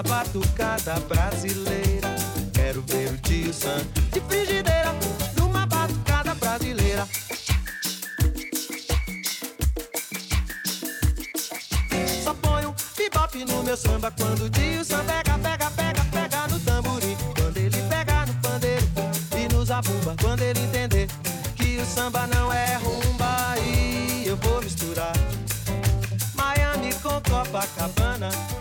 uma batucada brasileira. Quero ver o tio Sam de frigideira numa batucada brasileira. Só ponho bebop no meu samba quando o tio Sam pega, pega, pega, pega no tamborim. Quando ele pega no pandeiro e nos abumba, quando ele entender que o samba não é rumba, aí eu vou misturar Miami com Copacabana.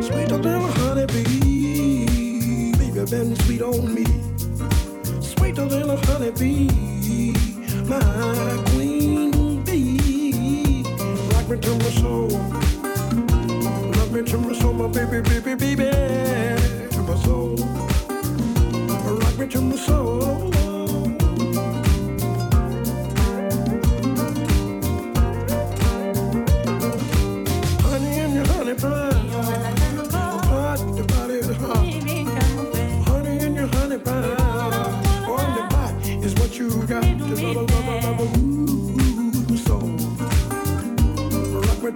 Sweet little honey bee, baby, been sweet on me. Sweet little honeybee, my queen bee. Rock me to my soul, love me to my soul, my baby, baby, baby, to my soul. Rock me to my soul.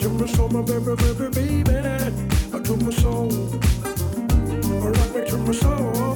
to my soul, my baby, baby, baby. I to my soul. Rock me to my soul.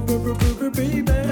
baby.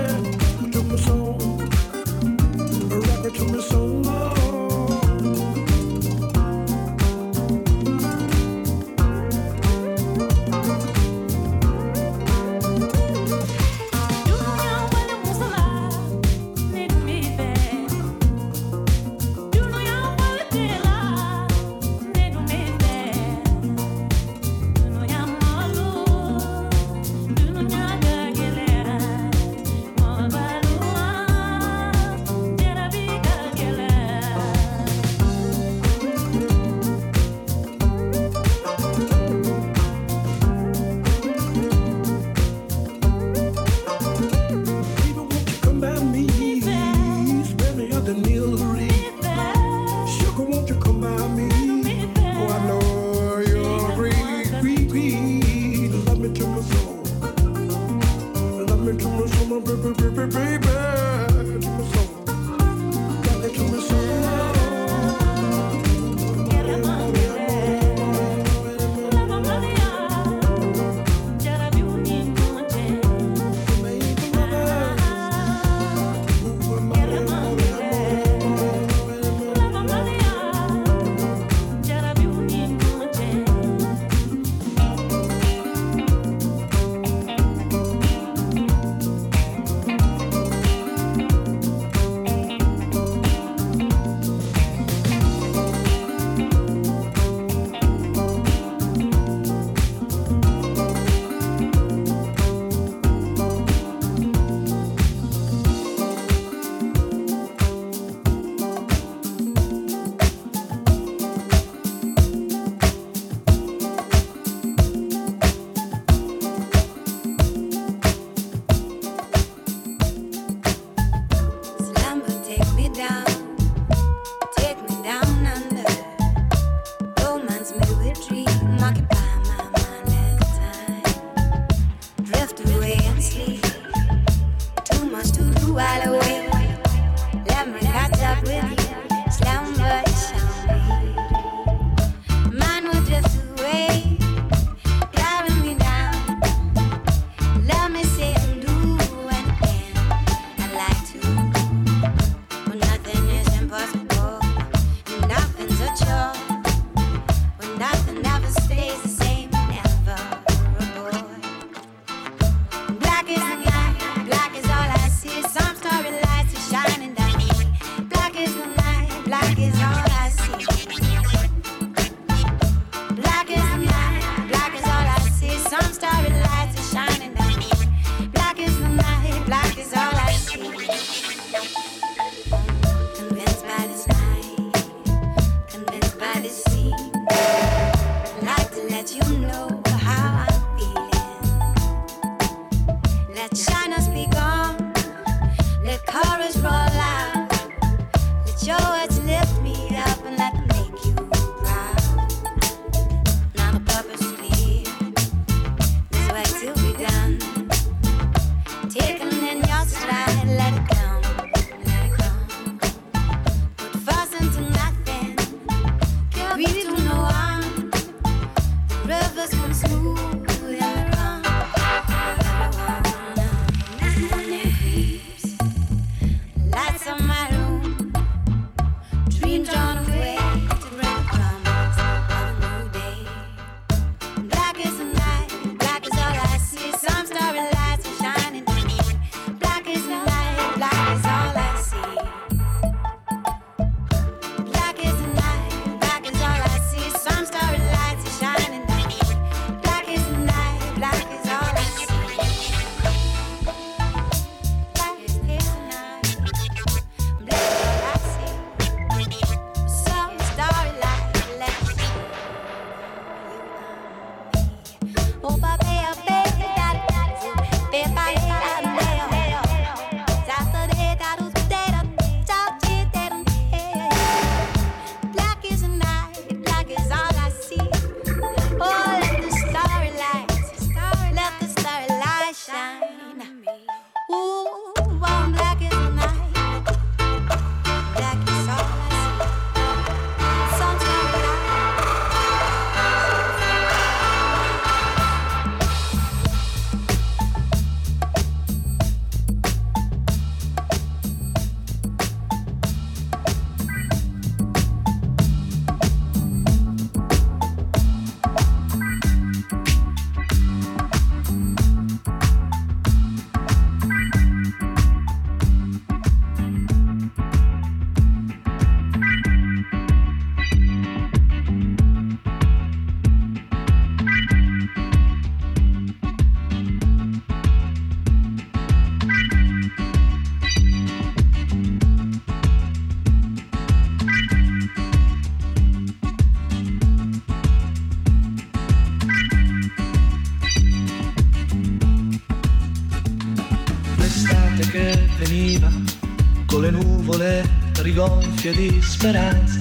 Rigonfie di speranza,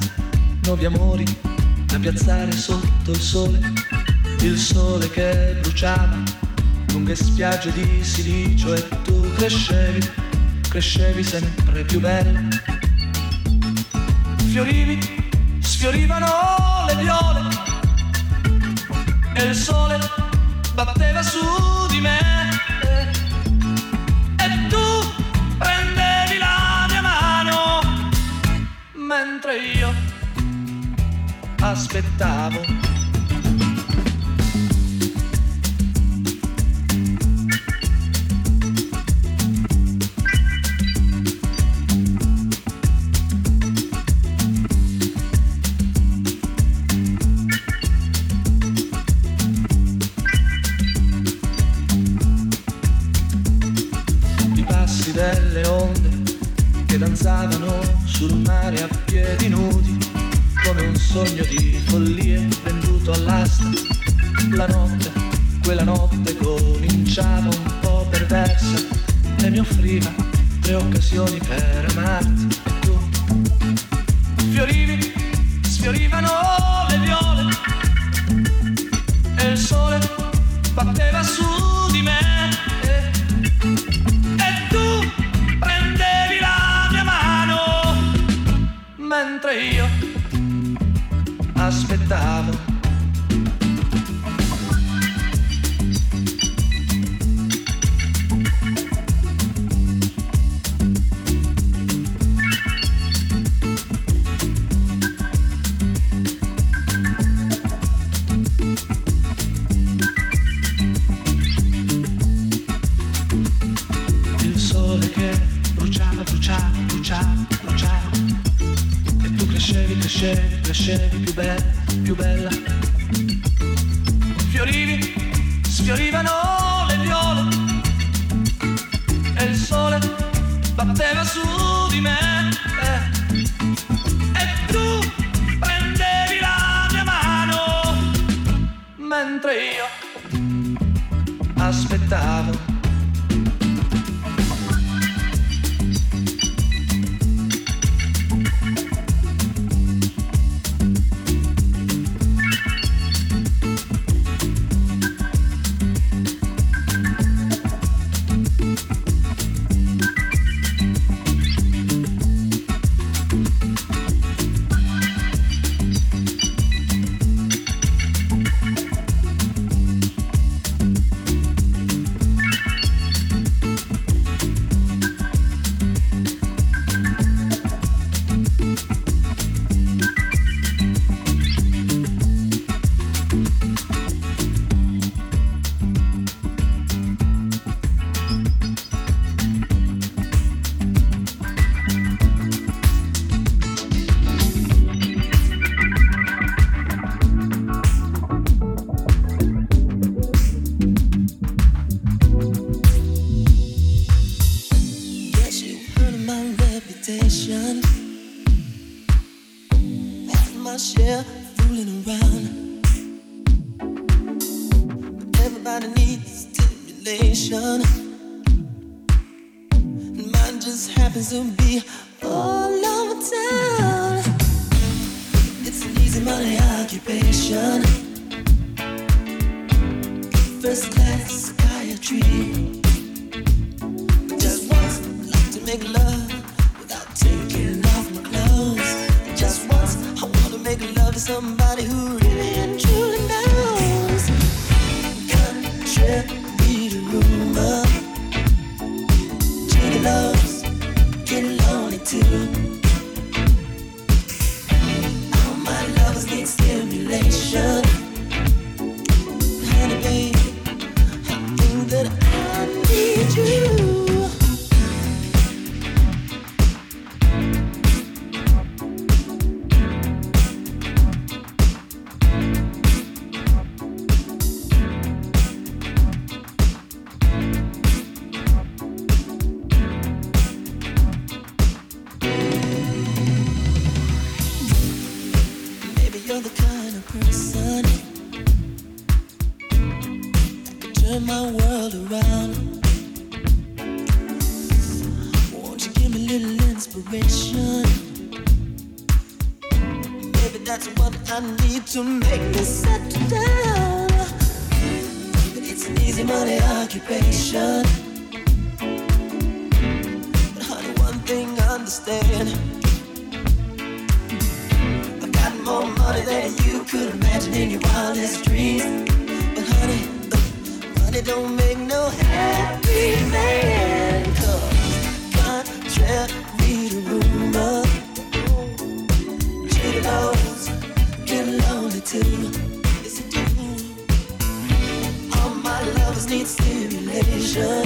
nuovi amori da piazzare sotto il sole, il sole che bruciava lunghe spiagge di silicio e tu crescevi, crescevi sempre più bella. Fiorivi, sfiorivano le viole e il sole batteva su di me. mentre io aspettavo. delle onde che danzavano sogno di follie venduto all'asta. La notte, quella notte cominciava un po' perversa e mi offriva tre occasioni per amarti. E tu fiorivi, sfiorivano le viole e il sole batteva su aspettavo my world around. Won't you give me a little inspiration? That's what I need to make me settle down. But it's an easy money occupation. But honey, one thing I understand. I got more money than you could imagine in your wildest dreams money don't make no happy man. Cause contrary to rumor, jitterbugs get lonely too. All my lovers need stimulation.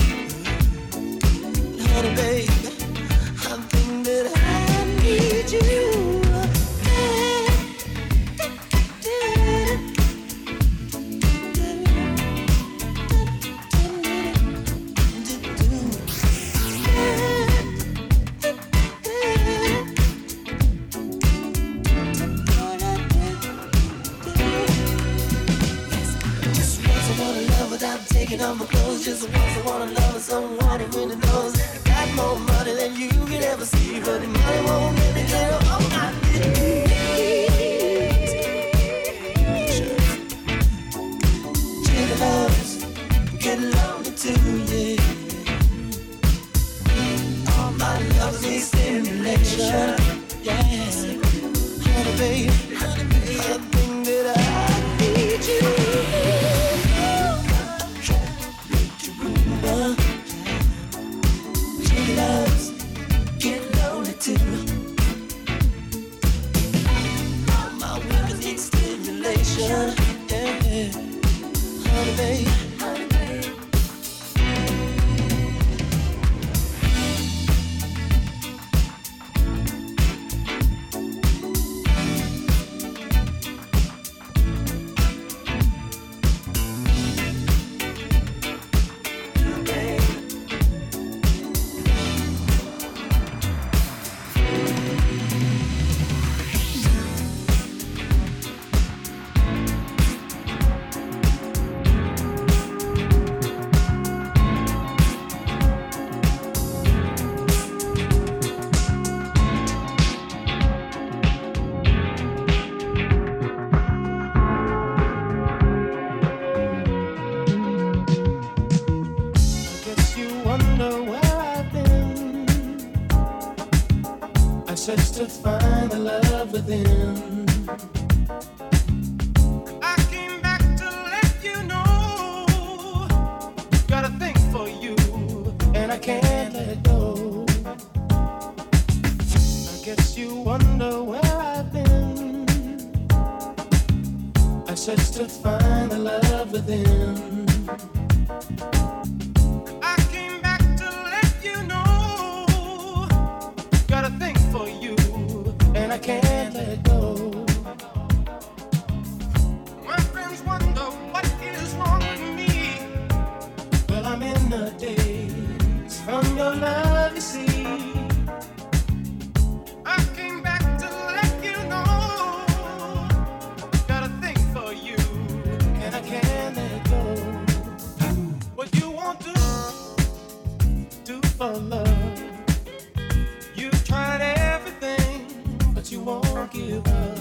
give up.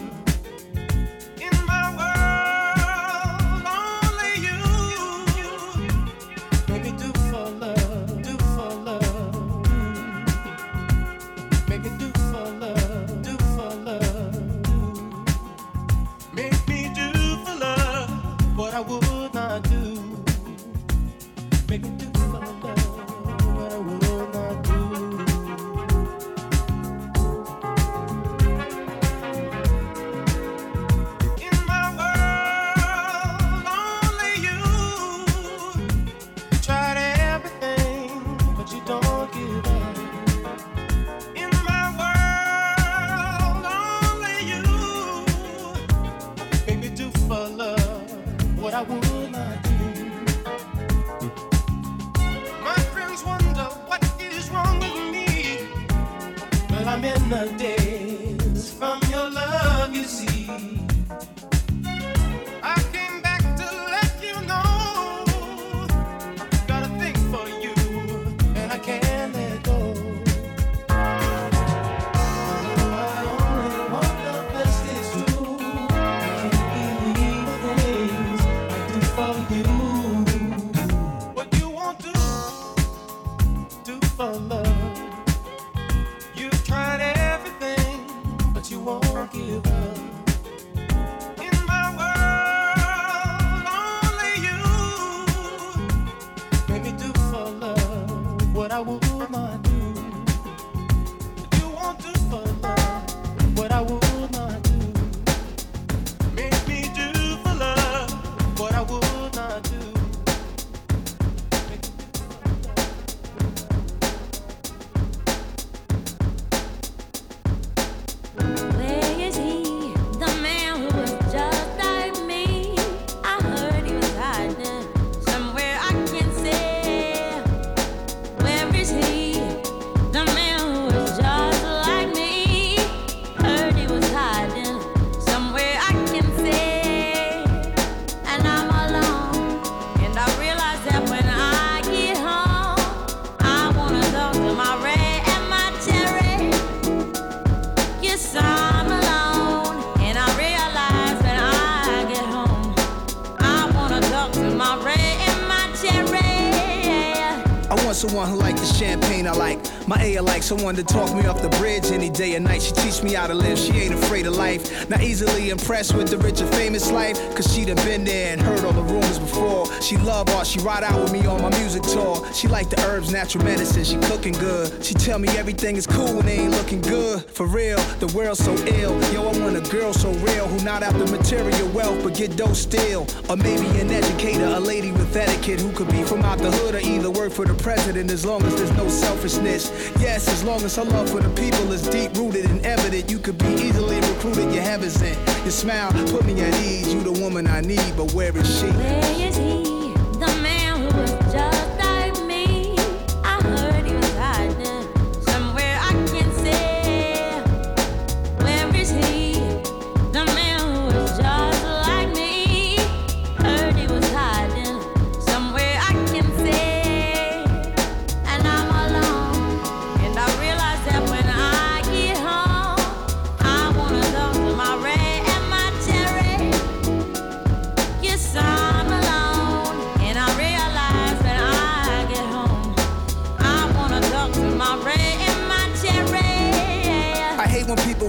Someone to talk me off the bridge any day or night. She teach me how to live, she ain't life. Not easily impressed with the rich and famous life, cause she done been there and heard all the rumors before. She love art, she ride out with me on my music tour. She like the herbs, natural medicine, she cooking good. She tell me everything is cool when they ain't looking good. For real, the world's so ill. Yo, I want a girl so real who not after material wealth but get dope still. Or maybe an educator, a lady with etiquette who could be from out the hood or either work for the president as long as there's no selfishness. Yes, as long as her love for the people is deep rooted and evident, you could be easily recruited. Your heaven's in. Your smile put me at ease. You the woman I need, but where is she? Where is he?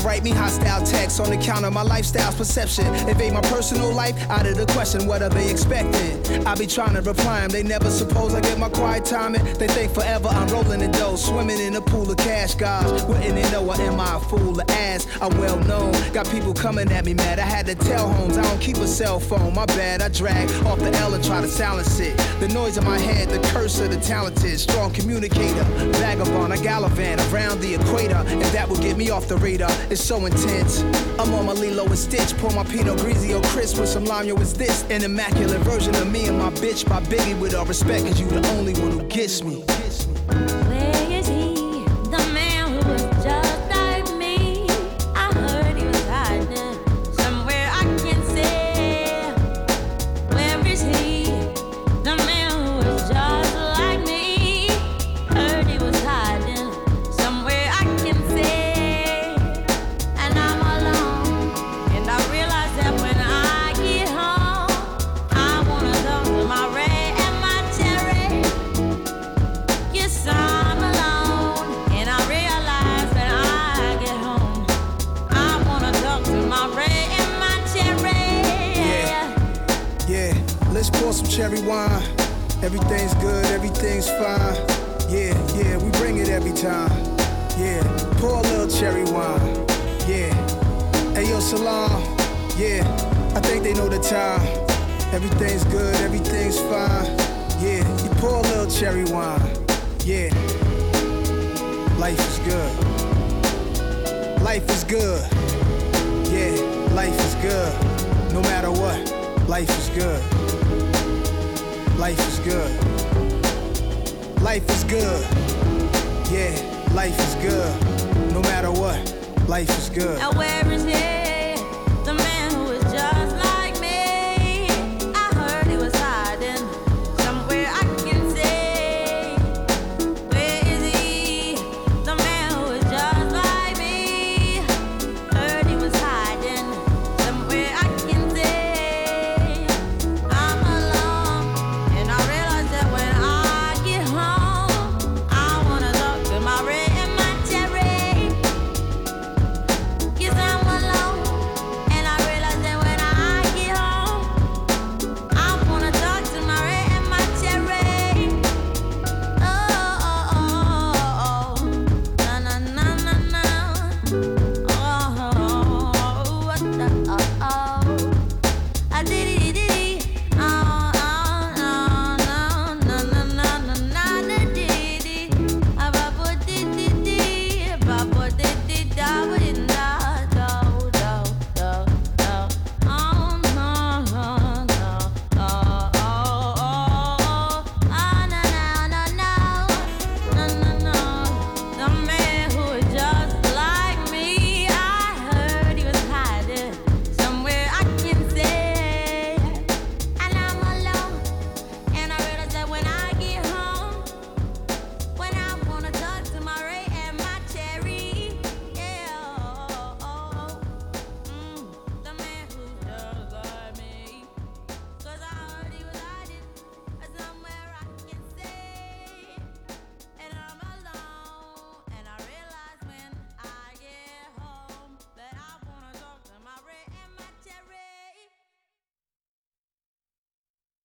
Write me hostile texts on account of my lifestyle's perception. Evade my personal life out of the question. What are they expecting? I be trying to reply them. They never suppose I get my quiet time. They think forever I'm rolling in dough, swimming in a pool of cash, guys. Wouldn't they know I am I a fool of ass? I'm well known. Got people coming at me mad. I had to tell homes I don't keep a cell phone. My bad. I drag off the L and try to silence it. The noise in my head, the curse of the talented, strong communicator, vagabond. I gallivant around the equator, and that will get me off the radar. It's so intense. I'm on my Lilo and Stitch, pour my Pinot Grigio crisp with some lime. Yo, is this an immaculate version of me and my bitch? My biggie with all respect, cause you the only one who gets me. Cherry wine. Everything's good, everything's fine. Yeah, yeah, we bring it every time. Yeah, pour a little cherry wine. Yeah, hey yo, salam. Yeah, I think they know the time. Everything's good, everything's fine. Yeah, you pour a little cherry wine. Yeah, life is good. Life is good. Yeah, life is good. No matter what, life is good. Life is good. Life is good. Yeah, life is good. No matter what, life is good. Now where is it?